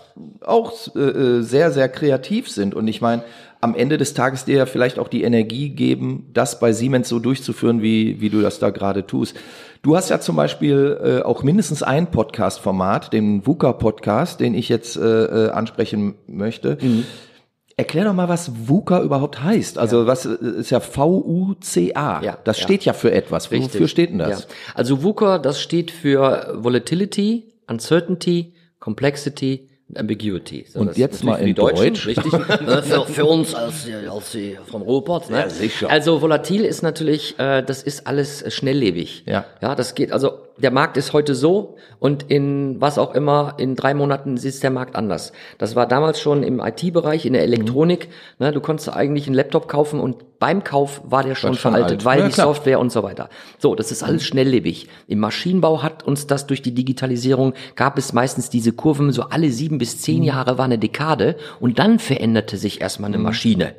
auch äh, sehr, sehr kreativ sind. Und ich meine, am Ende des Tages dir ja vielleicht auch die Energie geben, das bei Siemens so durchzuführen, wie, wie du das da gerade tust. Du hast ja zum Beispiel äh, auch mindestens ein Podcast-Format, den VUCA-Podcast, den ich jetzt äh, äh, ansprechen möchte. Erklär doch mal, was VUCA überhaupt heißt. Also was äh, ist ja V-U-C-A. Ja, das ja. steht ja für etwas. Richtig. Wofür steht denn das? Ja. Also VUCA, das steht für Volatility, Uncertainty, Complexity Ambiguity. So, Und jetzt mal in Deutsch. Richtig. Ne, für, für uns als, als die von Ruhrpott. Ne? Ja, sicher. Also volatil ist natürlich, äh, das ist alles schnelllebig. Ja. Ja, das geht, also der Markt ist heute so und in was auch immer, in drei Monaten ist der Markt anders. Das war damals schon im IT-Bereich, in der Elektronik. Ne, du konntest eigentlich einen Laptop kaufen und beim Kauf war der schon schon veraltet, alt. weil Ja, die klar. Software und so weiter. So, das ist alles schnelllebig. Im Maschinenbau hat uns das durch die Digitalisierung, gab es meistens diese Kurven, so alle sieben bis zehn Jahre war eine Dekade und dann veränderte sich erstmal eine Maschine.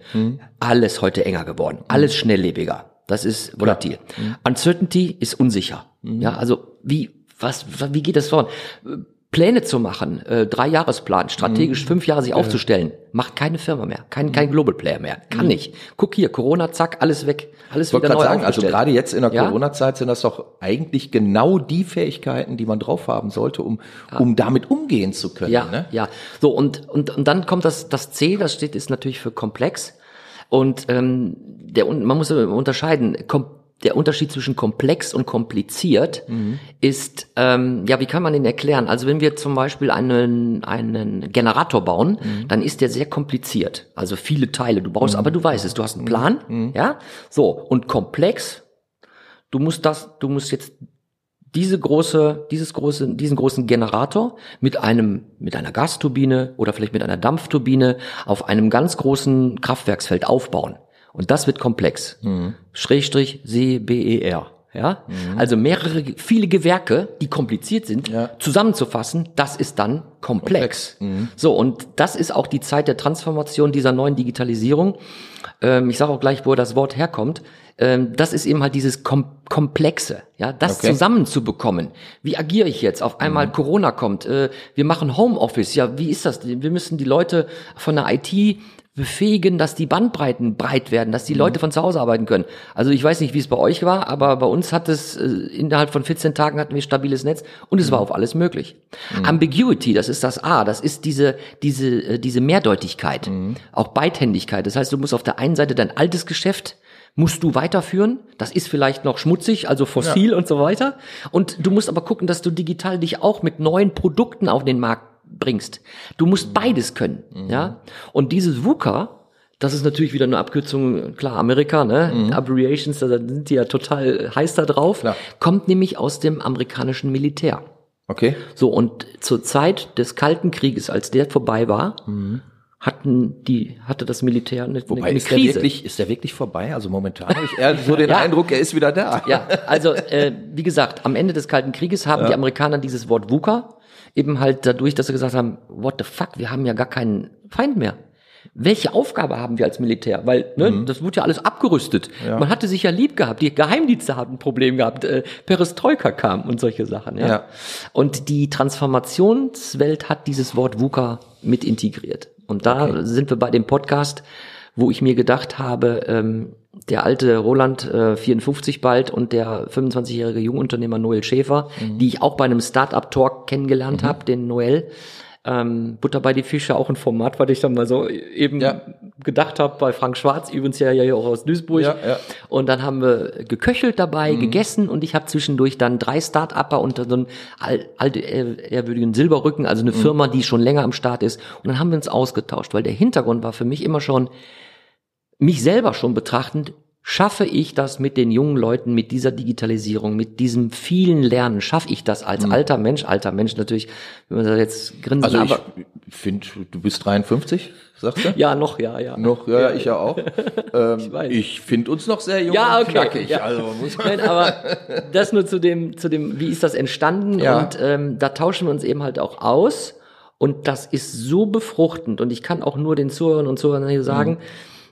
Alles heute enger geworden, alles schnelllebiger. Das ist volatil. Uncertainty ist unsicher. Ja, also wie, was, wie geht das voran? Pläne zu machen, äh, drei Jahresplan, strategisch fünf Jahre sich aufzustellen, macht keine Firma mehr, kein, kein Global Player mehr, kann nicht. Guck hier, Corona, zack, alles weg, alles Ich wieder gerade neu sagen, also gerade jetzt in der Ja? Corona-Zeit sind das doch eigentlich genau die Fähigkeiten, die man drauf haben sollte, um, um damit umgehen zu können. Ja, ne? ja. So, und, und, und dann kommt das, das C, das steht, ist natürlich für komplex. Und ähm, der, man muss unterscheiden, der Unterschied zwischen komplex und kompliziert Mhm. ist, ähm, ja, wie kann man den erklären? Also wenn wir zum Beispiel einen, einen Generator bauen, Mhm. dann ist der sehr kompliziert. Also viele Teile. Du brauchst, aber du weißt es, du hast einen Plan, Mhm. ja? So, und komplex, du musst das, du musst jetzt diese große, dieses große, diesen großen Generator mit einem, mit einer Gasturbine oder vielleicht mit einer Dampfturbine auf einem ganz großen Kraftwerksfeld aufbauen. Und das wird komplex. Schrägstrich C-B-E-R. Ja? Also mehrere, viele Gewerke, die kompliziert sind, Ja. zusammenzufassen, das ist dann komplex. So, und das ist auch die Zeit der Transformation dieser neuen Digitalisierung. Ähm, ich sage auch gleich, wo das Wort herkommt. Ähm, das ist eben halt dieses Kom Komplexe, ja, das Okay. zusammenzubekommen. Wie agiere ich jetzt? Auf einmal Corona kommt, äh, wir machen Homeoffice, ja, wie ist das? Wir müssen die Leute von der IT befähigen, dass die Bandbreiten breit werden, dass die Leute von zu Hause arbeiten können. Also ich weiß nicht, wie es bei euch war, aber bei uns hat es äh, innerhalb von 14 Tagen hatten wir stabiles Netz und es war auf alles möglich. Ambiguity, das ist das A, das ist diese diese äh, diese Mehrdeutigkeit, auch Beidhändigkeit. Das heißt, du musst auf der einen Seite dein altes Geschäft musst du weiterführen. Das ist vielleicht noch schmutzig, also fossil und so weiter. Und du musst aber gucken, dass du digital dich auch mit neuen Produkten auf den Markt bringst. Du musst beides können, ja. Und dieses VUCA, das ist natürlich wieder eine Abkürzung, klar, Amerika, ne? Abbreviations, da sind die ja total heiß da drauf. Klar. Kommt nämlich aus dem amerikanischen Militär. Okay. So, und zur Zeit des Kalten Krieges, als der vorbei war, hatten die, hatte das Militär eine, Wobei, eine ist der, Krise. wirklich, ist der wirklich vorbei? Also momentan habe ich eher so den Ja. Eindruck, er ist wieder da. Ja, also äh, wie gesagt, am Ende des Kalten Krieges haben die Amerikaner dieses Wort VUCA eben halt dadurch, dass sie gesagt haben, what the fuck, wir haben ja gar keinen Feind mehr. Welche Aufgabe haben wir als Militär? Weil ne, das wurde ja alles abgerüstet. Man hatte sich ja lieb gehabt. Die Geheimdienste hatten ein Problem gehabt. Äh, Perestroika kam und solche Sachen. Ja? Ja. Und die Transformationswelt hat dieses Wort VUCA mit integriert. Und da sind wir bei dem Podcast, wo ich mir gedacht habe, ähm, der alte Roland, äh, 54 bald, und der 25-jährige Jungunternehmer Noel Schäfer, die ich auch bei einem Startup-Talk kennengelernt habe, den Noel. Ähm, Butter bei die Fische, auch ein Format, was ich dann mal so eben Ja. gedacht habe bei Frank Schwarz, übrigens ja hier auch aus Duisburg. Ja, ja. Und dann haben wir geköchelt dabei, gegessen und ich habe zwischendurch dann drei Start-Upper unter so einem al- alte, ehr- ehrwürdigen Silberrücken, also eine Firma, die schon länger am Start ist. Und dann haben wir uns ausgetauscht, weil der Hintergrund war für mich immer schon, mich selber schon betrachtend, schaffe ich das mit den jungen Leuten, mit dieser Digitalisierung, mit diesem vielen Lernen, schaffe ich das als alter Mensch, alter Mensch natürlich, wenn man da jetzt grinsen, Also aber ich finde, du bist 53, sagst du? ja, noch, ja, ja. Noch, ja, ich ja auch. ähm, weiß. ich finde uns noch sehr jung Ja, und okay. knackig. Ja. Also muss Nein, aber das nur zu dem, zu dem, wie ist das entstanden? Ja. Und ähm, da tauschen wir uns eben halt auch aus. Und das ist so befruchtend. Und ich kann auch nur den Zuhörern und Zuhörern hier sagen,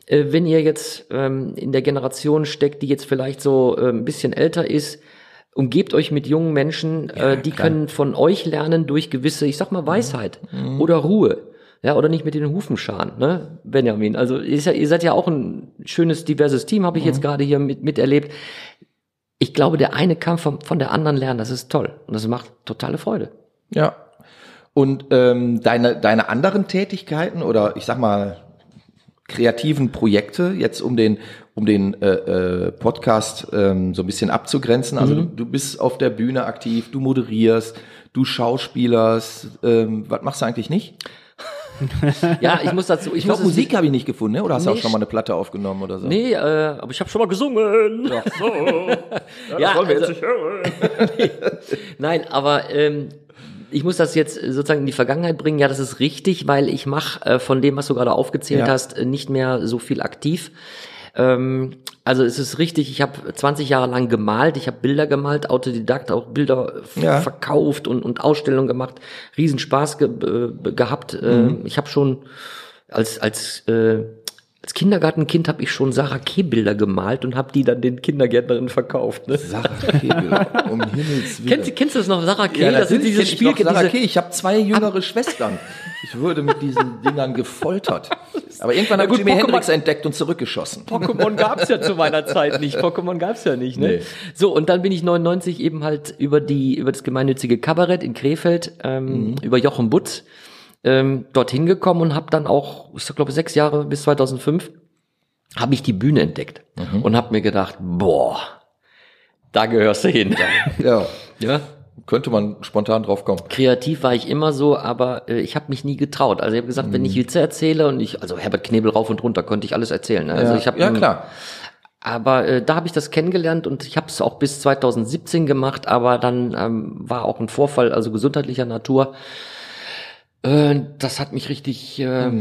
äh, wenn ihr jetzt ähm, in der Generation steckt, die jetzt vielleicht so äh, ein bisschen älter ist, umgebt euch mit jungen Menschen, äh, die klar. können von euch lernen durch gewisse, ich sag mal, Weisheit oder Ruhe. Ja, oder nicht mit den Hufen scharen, ne, Benjamin. Also ihr seid, ihr seid ja auch ein schönes, diverses Team, habe ich jetzt gerade hier mit, miterlebt. Ich glaube, der eine kann von, von der anderen lernen, das ist toll. Und das macht totale Freude. Ja. Und ähm, deine, deine anderen Tätigkeiten oder ich sag mal kreativen Projekte, jetzt um den, um den äh, äh, Podcast ähm, so ein bisschen abzugrenzen. Also du, du bist auf der Bühne aktiv, du moderierst, du schauspielerst. Ähm, was machst du eigentlich nicht? Ja, ich muss dazu. Ich, Ich glaube, Musik habe ich nicht gefunden, ne? oder hast du auch schon mal eine Platte aufgenommen oder so? Nee, äh, aber ich habe schon mal gesungen. Ja, so. ja, wollen wir also, jetzt nicht hören. Nein, aber ähm, ich muss das jetzt sozusagen in die Vergangenheit bringen. Ja, das ist richtig, weil ich mache äh, von dem, was du gerade aufgezählt Ja. hast, äh, nicht mehr so viel aktiv. Ähm, also es ist richtig, ich habe 20 Jahre lang gemalt, ich habe Bilder gemalt, Autodidakt, auch Bilder Ja. verkauft und, und Ausstellungen gemacht, Riesenspaß ge äh, gehabt. Mhm. Äh, ich habe schon als als äh, als Kindergartenkind habe ich schon Sarah Keh Bilder gemalt und habe die dann den Kindergärtnerinnen verkauft. Ne? Sarah Kegel, um Himmels Willen. Kennst, kennst du das noch, Sarah Keh? ja, das sind diese Spielchen, Sarah diese, Keh. Ich habe zwei jüngere Schwestern. Ich wurde mit diesen Dingern gefoltert. Aber irgendwann habe ich Jimi Pokémon- Hendrix entdeckt und zurückgeschossen. Pokémon gab's ja zu meiner Zeit nicht. Pokémon gab's ja nicht, ne? Nee. So, und dann bin ich 99 eben halt über die, über das gemeinnützige Kabarett in Krefeld, ähm, über Jochen Butz, ähm, dorthin gekommen und habe dann auch, ich glaube, sechs Jahre bis 2005, habe ich die Bühne entdeckt und habe mir gedacht, boah, da gehörst du hin. Ja, ja. könnte man spontan drauf kommen. Kreativ war ich immer so, aber äh, ich habe mich nie getraut. Also ich habe gesagt, wenn ich Witze erzähle und ich, also Herbert Knebel rauf und runter konnte ich alles erzählen. Ne? Also ja, ich habe ja klar. Aber äh, da habe ich das kennengelernt und ich habe es auch bis 2017 gemacht, aber dann ähm, war auch ein Vorfall, also gesundheitlicher Natur. Äh, das hat mich richtig. Äh,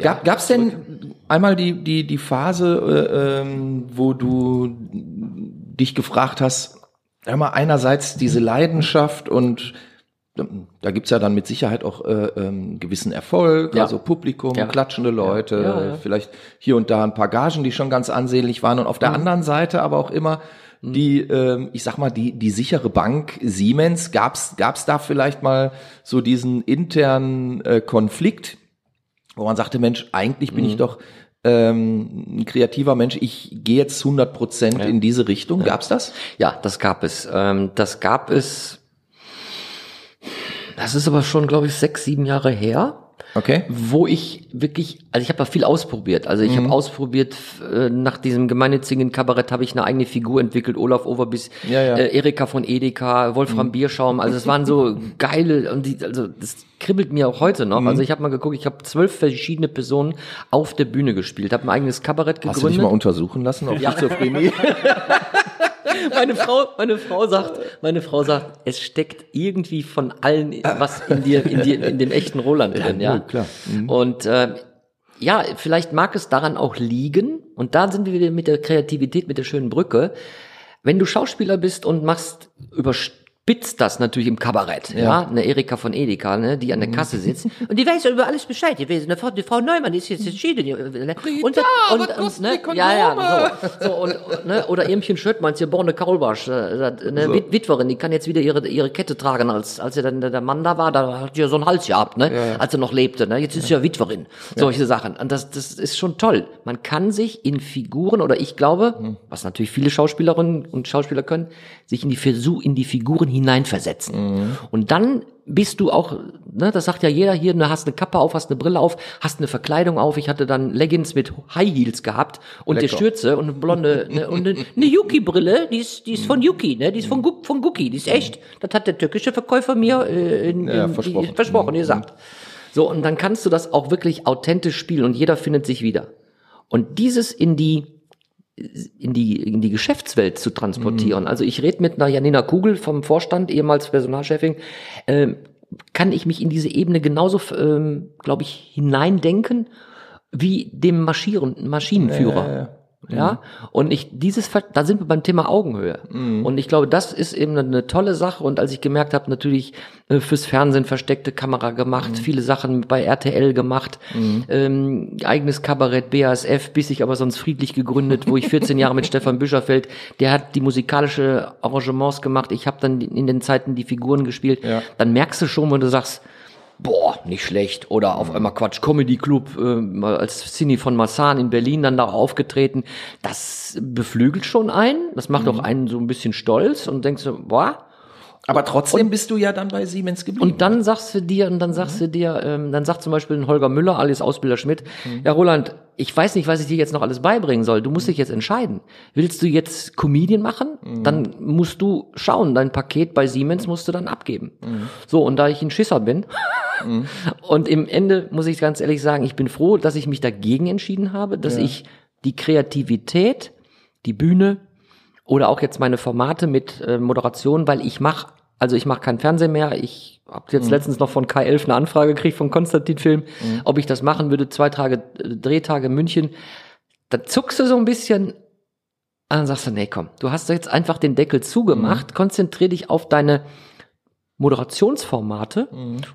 Gab gab's denn einmal die die die Phase, äh, ähm, wo du dich gefragt hast, hör mal einerseits diese Leidenschaft und ähm, da gibt's ja dann mit Sicherheit auch äh, ähm, gewissen Erfolg, Ja. also Publikum, Ja. klatschende Leute, Ja, ja. vielleicht hier und da ein paar Gagen, die schon ganz ansehnlich waren und auf Mhm. der anderen Seite aber auch immer die, ähm, ich sag mal, die, die sichere Bank Siemens, gab's gab's da vielleicht mal so diesen internen äh, Konflikt, wo man sagte, Mensch, eigentlich bin ich Mhm. doch ähm, ein kreativer Mensch, ich gehe jetzt 100 Prozent in diese Richtung. Gab's das? ja, das gab es. Ähm, das gab es. Das ist aber schon, glaube ich, sechs, sieben Jahre her. Okay. wo ich wirklich, also ich habe da viel ausprobiert. Also ich Mhm. habe ausprobiert, äh, nach diesem gemeinnützigen Kabarett habe ich eine eigene Figur entwickelt, Olaf Overbiss, Ja, ja. Äh, Erika von Edeka, Wolfram Bierschaum. Also es waren so geile, und die, also das kribbelt mir auch heute noch. Mhm. Also ich habe mal geguckt, ich habe zwölf verschiedene Personen auf der Bühne gespielt, habe ein eigenes Kabarett Hast du dich gegründet. mal untersuchen lassen auf Schizophrenie? meine Frau, meine Frau sagt, meine Frau sagt, es steckt irgendwie von allen was in dir, in dir, in dem echten Roland drin, ja. wohl, klar. Und äh, ja, vielleicht mag es daran auch liegen. Und da sind wir wieder mit der Kreativität, mit der schönen Brücke. Wenn du Schauspieler bist und machst überspitzt das natürlich im Kabarett, ja, eine Erika von Edeka, ne, die an der Kasse sitzt. Und die weiß ja über alles Bescheid. Gewesen. Eine Frau, die Frau Neumann die ist jetzt entschieden. die- äh, Und, und, und, und, ne, ja, ja, so, so und, ne, oder Irmchen Schöttmanns, hier Borne Kaulbarsch, äh, eine Wit Witwerin, die kann jetzt wieder ihre ihre Kette tragen, als als ja dann der Mann da war, da hat sie ja so einen Hals gehabt, ne, als er noch lebte, ne, jetzt ist sie ja Witwerin, solche Sachen. Und das das ist schon toll. Man kann sich in Figuren oder ich glaube, was natürlich viele Schauspielerinnen und Schauspieler können, sich in die Versuch in die Figuren hineinversetzen. Und dann bist du auch, ne, das sagt ja jeder hier, du hast eine Kappe auf, hast eine Brille auf, hast eine Verkleidung auf. Ich hatte dann Leggings mit High Heels gehabt und eine Lecker. Stürze und eine blonde, ne, und eine, eine Yuki-Brille, die ist, die ist von Yuki, ne, die ist von, Gu- von Gucki, die ist echt. Das hat der türkische Verkäufer mir äh, in, in, Ja, die- versprochen. versprochen gesagt. So, und dann kannst du das auch wirklich authentisch spielen und jeder findet sich wieder. Und dieses in die, in die, in die Geschäftswelt zu transportieren. Also ich rede mit einer Janina Kugel vom Vorstand, ehemals Personalchefin, ähm, kann ich mich in diese Ebene genauso, ähm, glaube ich, hineindenken wie dem Marschieren, Maschinenführer. Ja, und ich dieses, da sind wir beim Thema Augenhöhe. Und ich glaube, das ist eben eine tolle Sache. Und als ich gemerkt habe, natürlich äh, fürs Fernsehen versteckte Kamera gemacht, viele Sachen bei RTL gemacht, ähm, eigenes Kabarett, BASF, bis ich aber sonst friedlich gegründet, wo ich 14 Jahre mit Stefan Büscherfeld, der hat die musikalische Arrangements gemacht. Ich habe dann in den Zeiten die Figuren gespielt. Ja. Dann merkst du schon, wenn du sagst, boah, nicht schlecht. Oder auf einmal Quatsch Comedy Club, äh, als Cine von Massan in Berlin dann da aufgetreten. Das beflügelt schon einen. Das macht auch einen so ein bisschen stolz und denkst so, boah. Aber trotzdem bist du ja dann bei Siemens geblieben. Und dann sagst du dir, und dann sagst du dir, ähm, dann sagt zum Beispiel ein Holger Müller, alias Ausbilder Schmidt, ja Roland, ich weiß nicht, was ich dir jetzt noch alles beibringen soll. Du musst dich jetzt entscheiden. Willst du jetzt Comedian machen? Dann musst du schauen, dein Paket bei Siemens musst du dann abgeben. So, und da ich ein Schisser bin, und im Ende muss ich ganz ehrlich sagen, ich bin froh, dass ich mich dagegen entschieden habe, dass ich die Kreativität, die Bühne oder auch jetzt meine Formate mit äh, Moderation, weil ich mache, also ich mache kein Fernsehen mehr. Ich habe jetzt letztens noch von K11 eine Anfrage gekriegt von Konstantin Film, ob ich das machen würde, zwei Tage äh, Drehtage in München. Da zuckst du so ein bisschen, dann sagst du, nee, komm, du hast jetzt einfach den Deckel zugemacht, konzentrier dich auf deine Moderationsformate.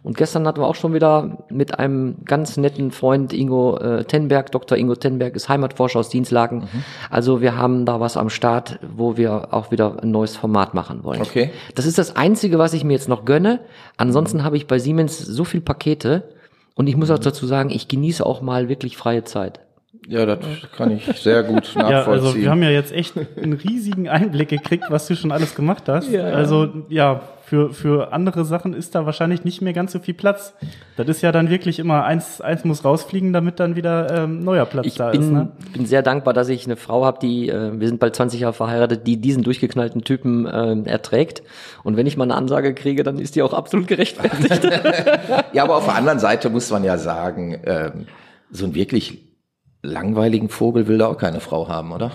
Und gestern hatten wir auch schon wieder mit einem ganz netten Freund Ingo äh, Tenberg, Dr. Ingo Tenberg ist Heimatforscher aus Dienstlagen. Also wir haben da was am Start, wo wir auch wieder ein neues Format machen wollen. Okay. Das ist das Einzige, was ich mir jetzt noch gönne. Ansonsten habe ich bei Siemens so viel Pakete. Und ich muss auch dazu sagen, ich genieße auch mal wirklich freie Zeit. Ja, das kann ich sehr gut nachvollziehen. Ja, also wir haben ja jetzt echt einen riesigen Einblick gekriegt, was du schon alles gemacht hast. Ja. Also ja, für, für andere Sachen ist da wahrscheinlich nicht mehr ganz so viel Platz. Das ist ja dann wirklich immer eins, eins muss rausfliegen, damit dann wieder ähm, neuer Platz Ich da bin, ist. Ne? bin sehr dankbar, dass ich eine Frau habe, die, äh, wir sind bald 20 Jahre verheiratet, die diesen durchgeknallten Typen äh, erträgt. Und wenn ich mal eine Ansage kriege, dann ist die auch absolut gerechtfertigt. Ja, aber auf der anderen Seite muss man ja sagen, ähm, so einen wirklich langweiligen Vogel will da auch keine Frau haben, oder?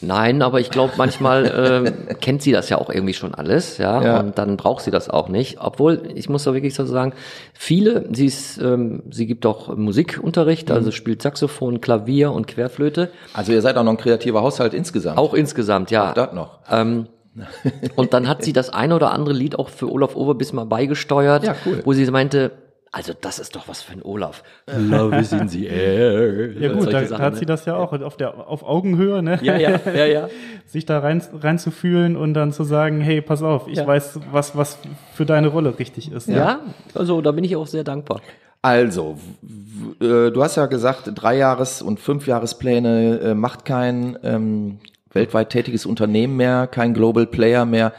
Nein, aber ich glaube, manchmal ähm, kennt sie das ja auch irgendwie schon alles, ja, Ja. und dann braucht sie das auch nicht. Obwohl, ich muss da wirklich so sagen, viele, sie ist, ähm, sie gibt auch Musikunterricht, also spielt Saxophon, Klavier und Querflöte. Also ihr seid auch noch ein kreativer Haushalt insgesamt. Auch insgesamt, ja. das noch. Ähm, und dann hat sie das eine oder andere Lied auch für Olaf Overbiss mal beigesteuert, Ja, cool. wo sie meinte, also das ist doch was für ein Olaf. Love is in the air. Ja gut, da, da Sachen, hat ne? sie das ja auch auf der auf Augenhöhe, ne? Ja, ja, ja, ja. sich da rein reinzufühlen und dann zu sagen, hey, pass auf, ich Ja. weiß, was was für deine Rolle richtig ist. ne? Ja, also da bin ich auch sehr dankbar. Also, äh, du hast ja gesagt, Dreijahres- und Fünfjahrespläne äh, macht kein ähm, weltweit tätiges Unternehmen mehr, kein Global Player mehr.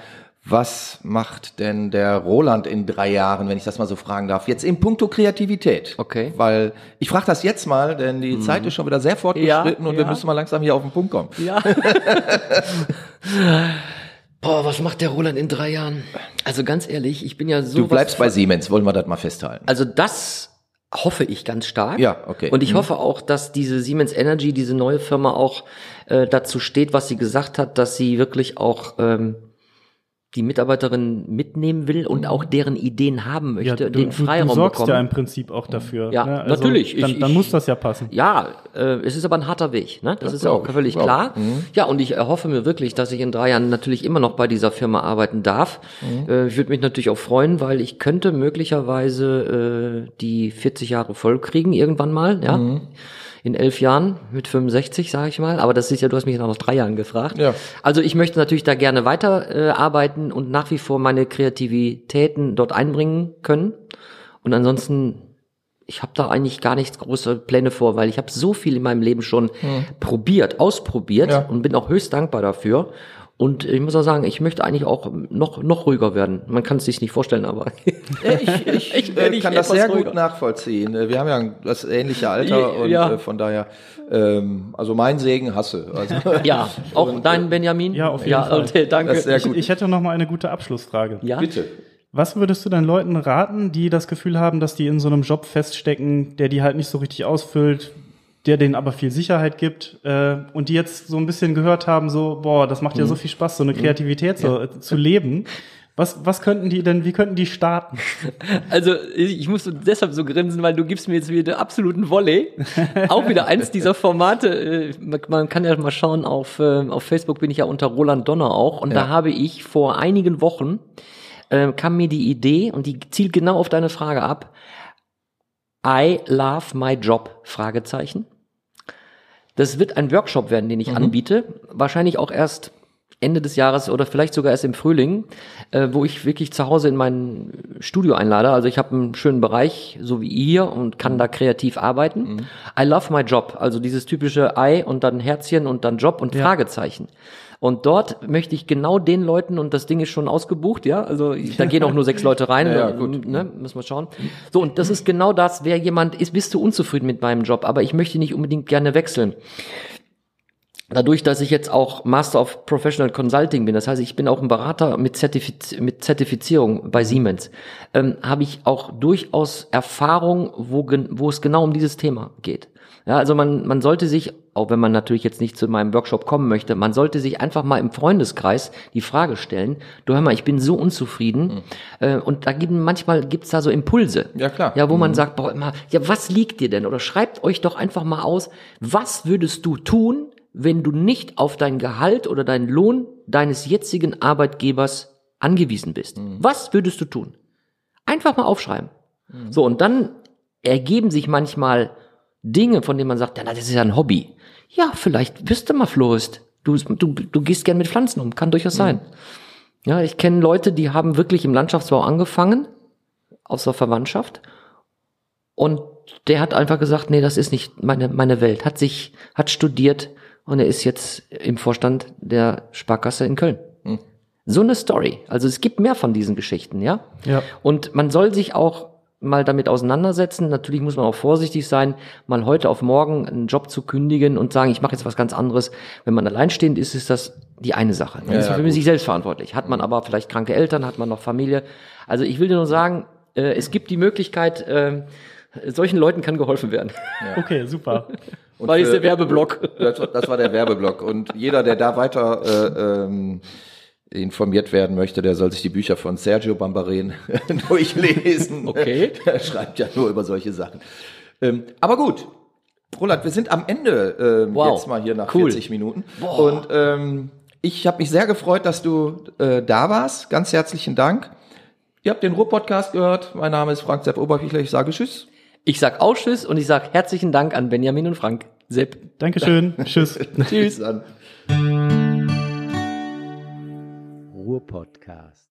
Was macht denn der Roland in drei Jahren, wenn ich das mal so fragen darf? Jetzt in puncto Kreativität. Okay. Mhm. Weil ich frage das jetzt mal, denn die Zeit ist schon wieder sehr fortgeschritten Ja, und wir ja. müssen mal langsam hier auf den Punkt kommen. Ja. Boah, was macht der Roland in drei Jahren? Also ganz ehrlich, ich bin ja so. Du bleibst bei Siemens, wollen wir das mal festhalten. Also das hoffe ich ganz stark. Ja, okay. Und ich Mhm. hoffe auch, dass diese Siemens Energy, diese neue Firma auch äh, dazu steht, was sie gesagt hat, dass sie wirklich auch ähm, die Mitarbeiterinnen mitnehmen will und auch deren Ideen haben Ja, möchte, du, den Freiraum du sorgst bekommen. ja im Prinzip auch dafür. Ja, ne? Also natürlich. Ich- Dann, dann ich- muss das ja passen. Ja, äh, es ist aber ein harter Weg, ne? Das, Das ist ja auch völlig klar. Ja, und ich erhoffe mir wirklich, dass ich in drei Jahren natürlich immer noch bei dieser Firma arbeiten darf. Äh, ich würde mich natürlich auch freuen, weil ich könnte möglicherweise äh, die 40 Jahre voll kriegen irgendwann mal, ja. In elf Jahren mit 65, sage ich mal. Aber das ist ja, du hast mich ja noch drei Jahren gefragt. Ja. Also ich möchte natürlich da gerne weiter äh, arbeiten und nach wie vor meine Kreativitäten dort einbringen können. Und ansonsten ich habe da eigentlich gar nichts große Pläne vor, weil ich habe so viel in meinem Leben schon probiert, ausprobiert Ja. und bin auch höchst dankbar dafür. Und ich muss auch sagen, ich möchte eigentlich auch noch noch ruhiger werden. Man kann es sich nicht vorstellen, aber Ich, ich, Ich äh, kann das sehr ruhiger. gut nachvollziehen. Äh, Wir haben ja ein- das ähnliche Alter und Ja. äh, von daher, ähm, also mein Segen hasse. Also, ja, auch dein Benjamin. Ja, auf jeden ja, Fall. Und, äh, danke. Sehr Ich, gut. ich hätte noch mal eine gute Abschlussfrage. ja, Bitte. Was würdest du dann Leuten raten, die das Gefühl haben, dass die in so einem Job feststecken, der die halt nicht so richtig ausfüllt, der denen aber viel Sicherheit gibt äh, und die jetzt so ein bisschen gehört haben, so, boah, das macht ja so viel Spaß, so eine Kreativität so, äh, zu leben. Was, was könnten die denn, wie könnten die starten? Also ich muss so deshalb so grinsen, weil du gibst mir jetzt wieder absoluten Volley. Auch wieder eins dieser Formate. äh, Man man kann ja mal schauen, auf, äh, auf Facebook bin ich ja unter Roland Donner auch. Und Ja. da habe ich vor einigen Wochen, äh, kam mir die Idee, und die zielt genau auf deine Frage ab. I love my job? Fragezeichen. Das wird ein Workshop werden, den ich anbiete. Wahrscheinlich auch erst Ende des Jahres oder vielleicht sogar erst im Frühling, äh, wo ich wirklich zu Hause in mein Studio einlade. Also ich habe einen schönen Bereich, so wie ihr, und kann da kreativ arbeiten. Mhm. I love my job. Also dieses typische Ei und dann Herzchen und dann Job und Fragezeichen. Und dort möchte ich genau den Leuten, und das Ding ist schon ausgebucht, ja, also da gehen auch nur sechs Leute rein, Ja, ja, gut. Ne, müssen wir schauen. So, und das ist genau das, wer jemand ist, bist du unzufrieden mit meinem Job, aber ich möchte nicht unbedingt gerne wechseln. Dadurch, dass ich jetzt auch Master of Professional Consulting bin, das heißt, ich bin auch ein Berater mit, Zertifiz mit Zertifizierung bei Siemens, ähm, habe ich auch durchaus Erfahrung, wo, wo es genau um dieses Thema geht. Ja, also man, man sollte sich, auch wenn man natürlich jetzt nicht zu meinem Workshop kommen möchte, man sollte sich einfach mal im Freundeskreis die Frage stellen, du hör mal, ich bin so unzufrieden, äh, und da gibt manchmal gibt's da so Impulse. Ja, klar. Ja, wo man sagt, boah, immer, ja, was liegt dir denn? Oder schreibt euch doch einfach mal aus, was würdest du tun, wenn du nicht auf dein Gehalt oder deinen Lohn deines jetzigen Arbeitgebers angewiesen bist? Was würdest du tun? Einfach mal aufschreiben. So, und dann ergeben sich manchmal Dinge, von denen man sagt, ja, das ist ja ein Hobby. Ja, vielleicht bist du mal Florist. Du, du, du gehst gern mit Pflanzen um, kann durchaus sein. Ja, ich kenne Leute, die haben wirklich im Landschaftsbau angefangen, aus der Verwandtschaft. Und der hat einfach gesagt, nee, das ist nicht meine, meine Welt. Hat sich, hat studiert und er ist jetzt im Vorstand der Sparkasse in Köln. So eine Story. Also es gibt mehr von diesen Geschichten, ja? Ja. Und man soll sich auch mal damit auseinandersetzen. Natürlich muss man auch vorsichtig sein, mal heute auf morgen einen Job zu kündigen und sagen, ich mache jetzt was ganz anderes. Wenn man alleinstehend ist, ist das die eine Sache. Dann ist ja, man für sich selbst verantwortlich. Hat man aber vielleicht kranke Eltern, hat man noch Familie. Also ich will dir nur sagen, äh, es gibt die Möglichkeit, äh, solchen Leuten kann geholfen werden. Okay, super. Und ist für- der Werbeblock. Das, das war der Werbeblock. Und jeder, der da weiter äh, ähm, informiert werden möchte, der soll sich die Bücher von Sergio Bambaren durchlesen. Okay. Der schreibt ja nur über solche Sachen. Ähm, aber gut. Roland, wir sind am Ende ähm, Wow. jetzt mal hier nach Cool. 40 Minuten. Und ähm, ich habe mich sehr gefreut, dass du äh, da warst. Ganz herzlichen Dank. Ihr habt den Ruhr-Podcast gehört. Mein Name ist Frank Sepp Oberfichler. Ich sage Tschüss. Ich sag auch Tschüss und ich sag herzlichen Dank an Benjamin und Frank. Sepp. Dankeschön. Tschüss. Tschüss. Ruhr-Podcast.